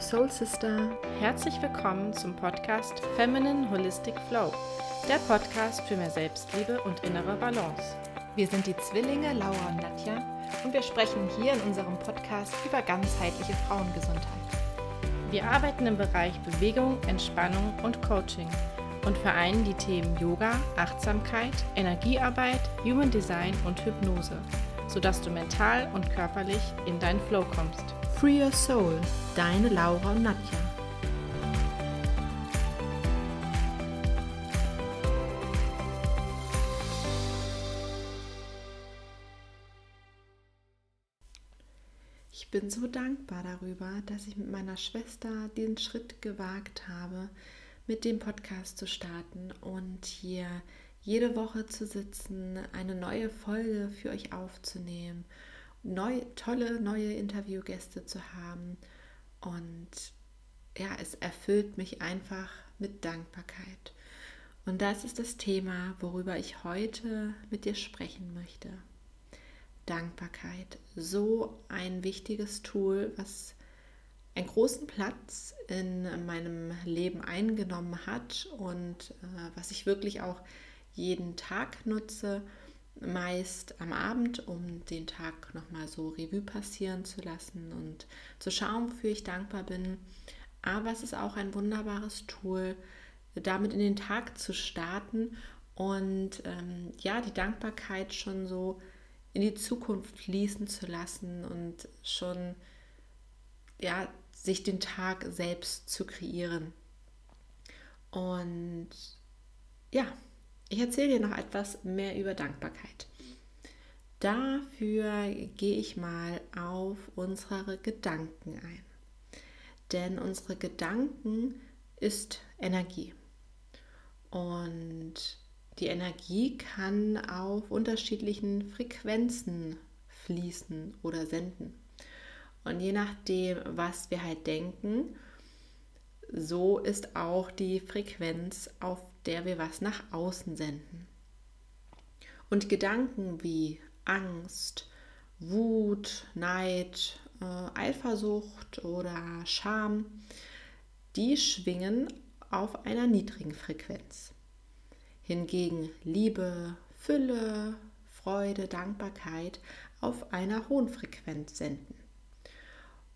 Your Soul Sister. Herzlich willkommen zum Podcast Feminine Holistic Flow, der Podcast für mehr Selbstliebe und innere Balance. Wir sind die Zwillinge Laura und Nadja und wir sprechen hier in unserem Podcast über ganzheitliche Frauengesundheit. Wir arbeiten im Bereich Bewegung, Entspannung und Coaching und vereinen die Themen Yoga, Achtsamkeit, Energiearbeit, Human Design und Hypnose, sodass du mental und körperlich in deinen Flow kommst. Free Your Soul, deine Laura und Nadja. Ich bin so dankbar darüber, dass ich mit meiner Schwester den Schritt gewagt habe, mit dem Podcast zu starten und hier jede Woche zu sitzen, eine neue Folge für euch aufzunehmen neu, tolle neue Interviewgäste zu haben. Und ja, es erfüllt mich einfach mit Dankbarkeit. Und das ist das Thema, worüber ich heute mit dir sprechen möchte. Dankbarkeit. So ein wichtiges Tool, was einen großen Platz in meinem Leben eingenommen hat und äh, was ich wirklich auch jeden Tag nutze meist am Abend, um den Tag nochmal so Revue passieren zu lassen und zu schauen, wofür ich dankbar bin. Aber es ist auch ein wunderbares Tool, damit in den Tag zu starten und ähm, ja, die Dankbarkeit schon so in die Zukunft fließen zu lassen und schon ja, sich den Tag selbst zu kreieren. Und ja, ich erzähle dir noch etwas mehr über Dankbarkeit. Dafür gehe ich mal auf unsere Gedanken ein. Denn unsere Gedanken ist Energie. Und die Energie kann auf unterschiedlichen Frequenzen fließen oder senden. Und je nachdem, was wir halt denken, so ist auch die Frequenz, auf der wir was nach außen senden. Und Gedanken wie Angst, Wut, Neid, äh, Eifersucht oder Scham, die schwingen auf einer niedrigen Frequenz. Hingegen Liebe, Fülle, Freude, Dankbarkeit auf einer hohen Frequenz senden.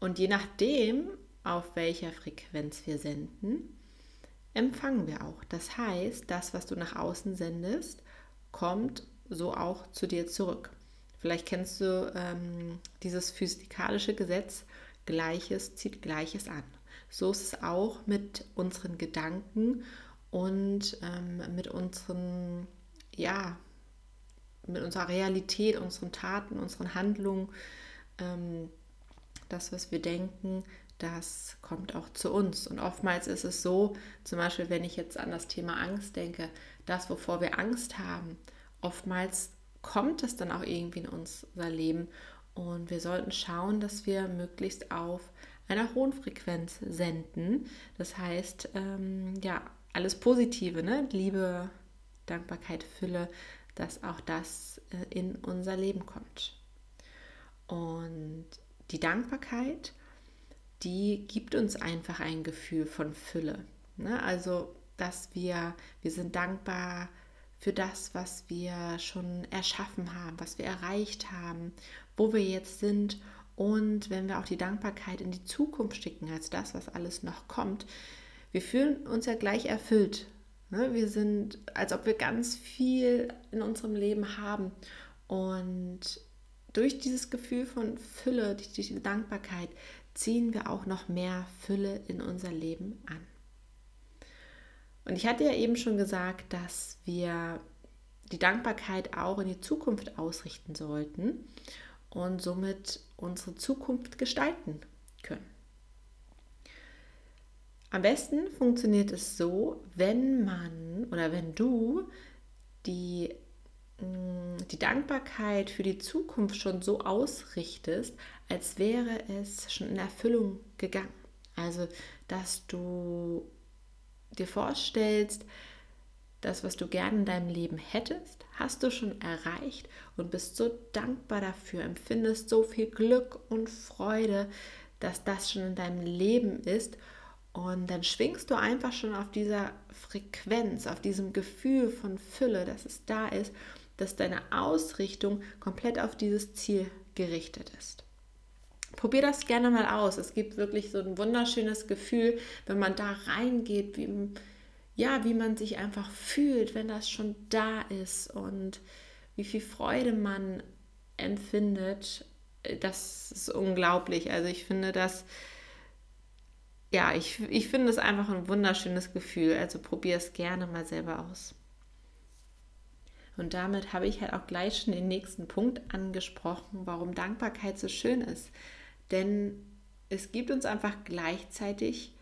Und je nachdem, auf welcher Frequenz wir senden, empfangen wir auch. Das heißt, das, was du nach außen sendest, kommt so auch zu dir zurück. Vielleicht kennst du ähm, dieses physikalische Gesetz, Gleiches zieht Gleiches an. So ist es auch mit unseren Gedanken und ähm, mit unseren, ja, mit unserer Realität, unseren Taten, unseren Handlungen. Ähm, das, was wir denken, das kommt auch zu uns. Und oftmals ist es so, zum Beispiel, wenn ich jetzt an das Thema Angst denke, das, wovor wir Angst haben, oftmals kommt es dann auch irgendwie in unser Leben. Und wir sollten schauen, dass wir möglichst auf einer hohen Frequenz senden. Das heißt, ähm, ja, alles Positive, ne? Liebe, Dankbarkeit, Fülle, dass auch das äh, in unser Leben kommt. Und die Dankbarkeit die gibt uns einfach ein Gefühl von Fülle. Ne? Also, dass wir, wir sind dankbar für das, was wir schon erschaffen haben, was wir erreicht haben, wo wir jetzt sind. Und wenn wir auch die Dankbarkeit in die Zukunft schicken, als das, was alles noch kommt, wir fühlen uns ja gleich erfüllt. Ne? Wir sind, als ob wir ganz viel in unserem Leben haben. Und durch dieses Gefühl von Fülle, durch diese Dankbarkeit, ziehen wir auch noch mehr Fülle in unser Leben an. Und ich hatte ja eben schon gesagt, dass wir die Dankbarkeit auch in die Zukunft ausrichten sollten und somit unsere Zukunft gestalten können. Am besten funktioniert es so, wenn man oder wenn du die die Dankbarkeit für die Zukunft schon so ausrichtest, als wäre es schon in Erfüllung gegangen. Also, dass du dir vorstellst, das, was du gerne in deinem Leben hättest, hast du schon erreicht und bist so dankbar dafür, empfindest so viel Glück und Freude, dass das schon in deinem Leben ist. Und dann schwingst du einfach schon auf dieser Frequenz, auf diesem Gefühl von Fülle, dass es da ist, dass deine Ausrichtung komplett auf dieses Ziel gerichtet ist. Probier das gerne mal aus. Es gibt wirklich so ein wunderschönes Gefühl, wenn man da reingeht, wie, ja, wie man sich einfach fühlt, wenn das schon da ist und wie viel Freude man empfindet. Das ist unglaublich. Also ich finde das, ja, ich, ich finde es einfach ein wunderschönes Gefühl. Also probier es gerne mal selber aus. Und damit habe ich halt auch gleich schon den nächsten Punkt angesprochen, warum Dankbarkeit so schön ist. Denn es gibt uns einfach gleichzeitig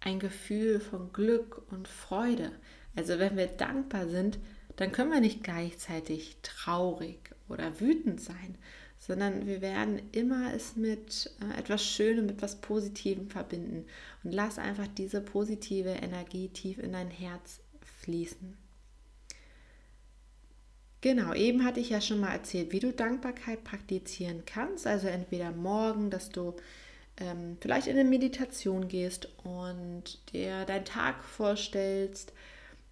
ein Gefühl von Glück und Freude. Also wenn wir dankbar sind, dann können wir nicht gleichzeitig traurig oder wütend sein, sondern wir werden immer es mit äh, etwas Schönem, mit etwas Positivem verbinden. Und lass einfach diese positive Energie tief in dein Herz fließen. Genau, eben hatte ich ja schon mal erzählt, wie du Dankbarkeit praktizieren kannst. Also entweder morgen, dass du ähm, vielleicht in eine Meditation gehst und dir deinen Tag vorstellst,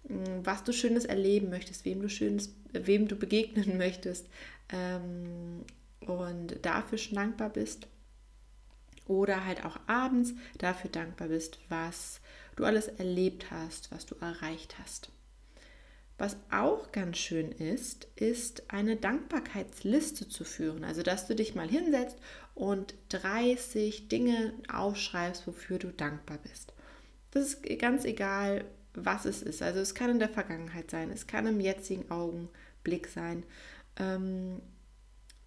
mm, was du Schönes erleben möchtest, wem du Schönes, wem du begegnen möchtest ähm, und dafür schon dankbar bist. Oder halt auch abends dafür dankbar bist, was du alles erlebt hast, was du erreicht hast. Was auch ganz schön ist, ist eine Dankbarkeitsliste zu führen. Also, dass du dich mal hinsetzt und 30 Dinge aufschreibst, wofür du dankbar bist. Das ist ganz egal, was es ist. Also, es kann in der Vergangenheit sein, es kann im jetzigen Augenblick sein. Ähm,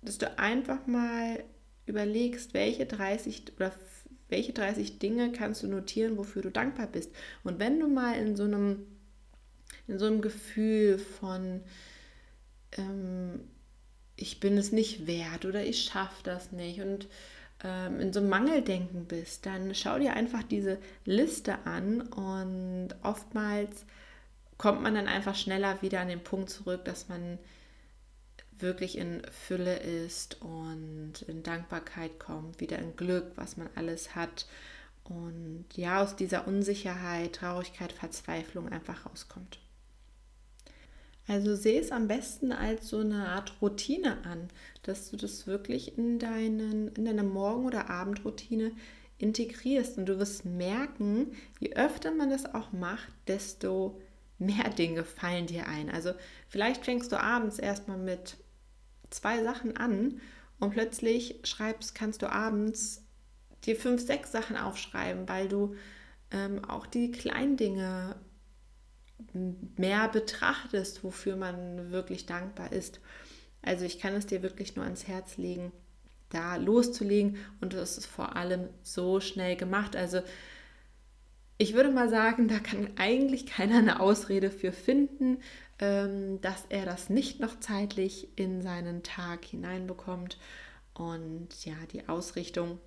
dass du einfach mal überlegst, welche 30 oder welche 30 Dinge kannst du notieren, wofür du dankbar bist. Und wenn du mal in so einem in so einem Gefühl von, ähm, ich bin es nicht wert oder ich schaffe das nicht und ähm, in so einem Mangeldenken bist, dann schau dir einfach diese Liste an und oftmals kommt man dann einfach schneller wieder an den Punkt zurück, dass man wirklich in Fülle ist und in Dankbarkeit kommt, wieder in Glück, was man alles hat und ja, aus dieser Unsicherheit, Traurigkeit, Verzweiflung einfach rauskommt. Also sehe es am besten als so eine Art Routine an, dass du das wirklich in, deinen, in deiner Morgen- oder Abendroutine integrierst. Und du wirst merken, je öfter man das auch macht, desto mehr Dinge fallen dir ein. Also vielleicht fängst du abends erstmal mit zwei Sachen an und plötzlich schreibst, kannst du abends dir fünf, sechs Sachen aufschreiben, weil du ähm, auch die kleinen Dinge mehr betrachtest, wofür man wirklich dankbar ist. Also ich kann es dir wirklich nur ans Herz legen, da loszulegen und das ist vor allem so schnell gemacht. Also ich würde mal sagen, da kann eigentlich keiner eine Ausrede für finden, ähm, dass er das nicht noch zeitlich in seinen Tag hineinbekommt. Und ja, die Ausrichtung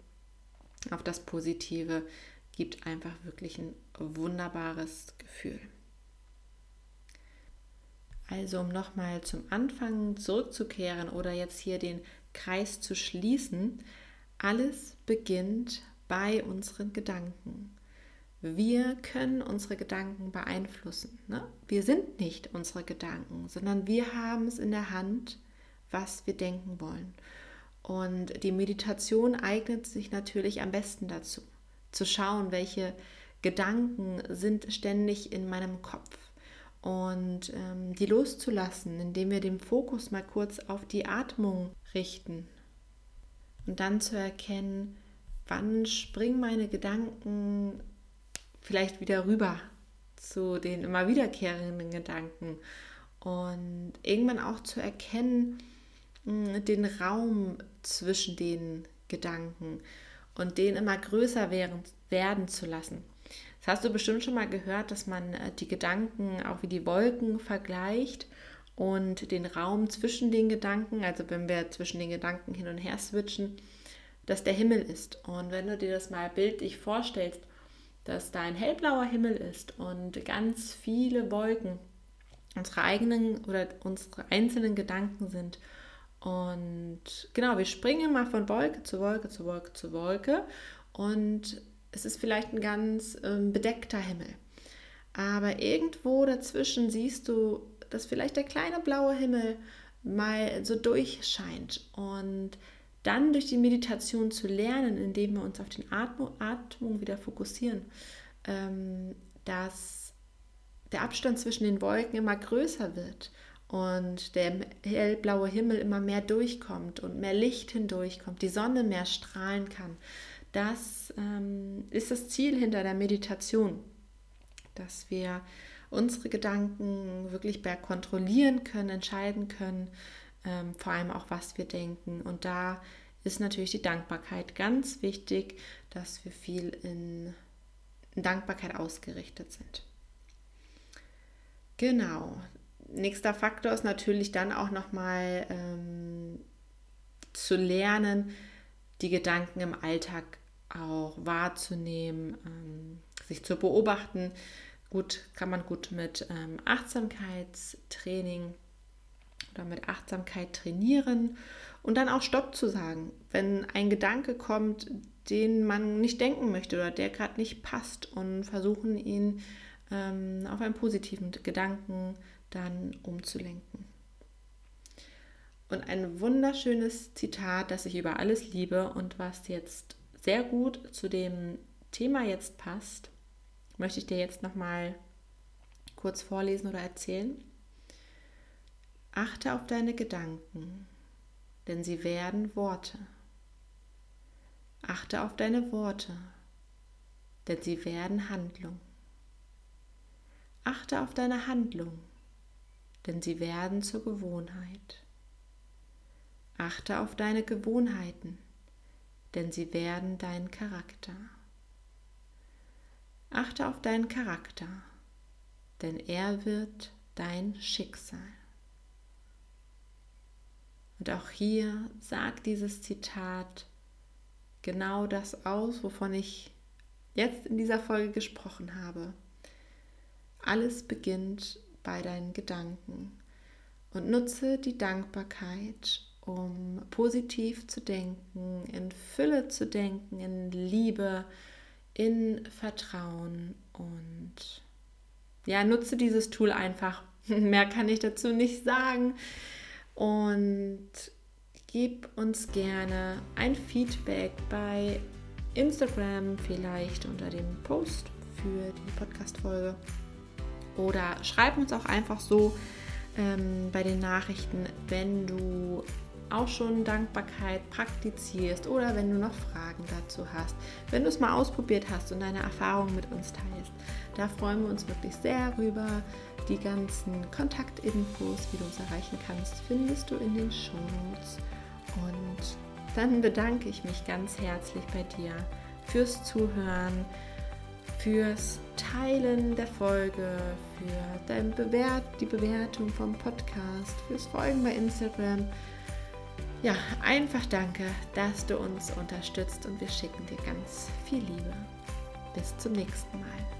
auf das Positive gibt einfach wirklich ein wunderbares Gefühl. Also um nochmal zum Anfang zurückzukehren oder jetzt hier den Kreis zu schließen, alles beginnt bei unseren Gedanken. Wir können unsere Gedanken beeinflussen. Ne? Wir sind nicht unsere Gedanken, sondern wir haben es in der Hand, was wir denken wollen. Und die Meditation eignet sich natürlich am besten dazu, zu schauen, welche Gedanken sind ständig in meinem Kopf und ähm, die loszulassen, indem wir den Fokus mal kurz auf die Atmung richten und dann zu erkennen, wann springen meine Gedanken vielleicht wieder rüber zu den immer wiederkehrenden Gedanken und irgendwann auch zu erkennen, hm, den Raum zwischen den Gedanken und den immer größer werden, werden zu lassen. Hast du bestimmt schon mal gehört, dass man äh, die Gedanken auch wie die Wolken vergleicht und den Raum zwischen den Gedanken, also wenn wir zwischen den Gedanken hin und her switchen, dass der Himmel ist. Und wenn du dir das mal bildlich vorstellst, dass da ein hellblauer Himmel ist und ganz viele Wolken unsere eigenen oder unsere einzelnen Gedanken sind. Und genau, wir springen mal von Wolke zu Wolke zu Wolke zu Wolke und es ist vielleicht ein ganz ähm, bedeckter Himmel. Aber irgendwo dazwischen siehst du, dass vielleicht der kleine blaue Himmel mal so durchscheint. Und dann durch die Meditation zu lernen, indem wir uns auf den Atmung, Atmung wieder fokussieren, ähm, dass der Abstand zwischen den Wolken immer größer wird und der hellblaue Himmel immer mehr durchkommt und mehr Licht hindurchkommt, die Sonne mehr strahlen kann. Das ähm, ist das Ziel hinter der Meditation, dass wir unsere Gedanken wirklich kontrollieren können, entscheiden können, ähm, vor allem auch, was wir denken. Und da ist natürlich die Dankbarkeit ganz wichtig, dass wir viel in, in Dankbarkeit ausgerichtet sind. Genau, nächster Faktor ist natürlich dann auch nochmal ähm, zu lernen, die Gedanken im Alltag auch wahrzunehmen, ähm, sich zu beobachten. Gut, kann man gut mit ähm, Achtsamkeitstraining oder mit Achtsamkeit trainieren und dann auch Stopp zu sagen, wenn ein Gedanke kommt, den man nicht denken möchte oder der gerade nicht passt und versuchen ihn ähm, auf einen positiven Gedanken dann umzulenken. Und ein wunderschönes Zitat, das ich über alles liebe und was jetzt sehr gut zu dem Thema jetzt passt, möchte ich dir jetzt noch mal kurz vorlesen oder erzählen. Achte auf deine Gedanken, denn sie werden Worte. Achte auf deine Worte, denn sie werden Handlung. Achte auf deine Handlung, denn sie werden zur Gewohnheit. Achte auf deine Gewohnheiten, denn sie werden dein Charakter. Achte auf deinen Charakter, denn er wird dein Schicksal. Und auch hier sagt dieses Zitat genau das aus, wovon ich jetzt in dieser Folge gesprochen habe. Alles beginnt bei deinen Gedanken und nutze die Dankbarkeit, um positiv zu denken, in Fülle zu denken, in Liebe, in Vertrauen und ja, nutze dieses Tool einfach. Mehr kann ich dazu nicht sagen. Und gib uns gerne ein Feedback bei Instagram, vielleicht unter dem Post für die Podcast-Folge. Oder schreib uns auch einfach so ähm, bei den Nachrichten, wenn du auch schon Dankbarkeit praktizierst oder wenn du noch Fragen dazu hast, wenn du es mal ausprobiert hast und deine Erfahrungen mit uns teilst. Da freuen wir uns wirklich sehr rüber. Die ganzen Kontaktinfos, wie du uns erreichen kannst, findest du in den Shownotes. Und dann bedanke ich mich ganz herzlich bei dir fürs Zuhören fürs Teilen der Folge, für Bewert die Bewertung vom Podcast, fürs Folgen bei Instagram. Ja, einfach danke, dass du uns unterstützt und wir schicken dir ganz viel Liebe. Bis zum nächsten Mal.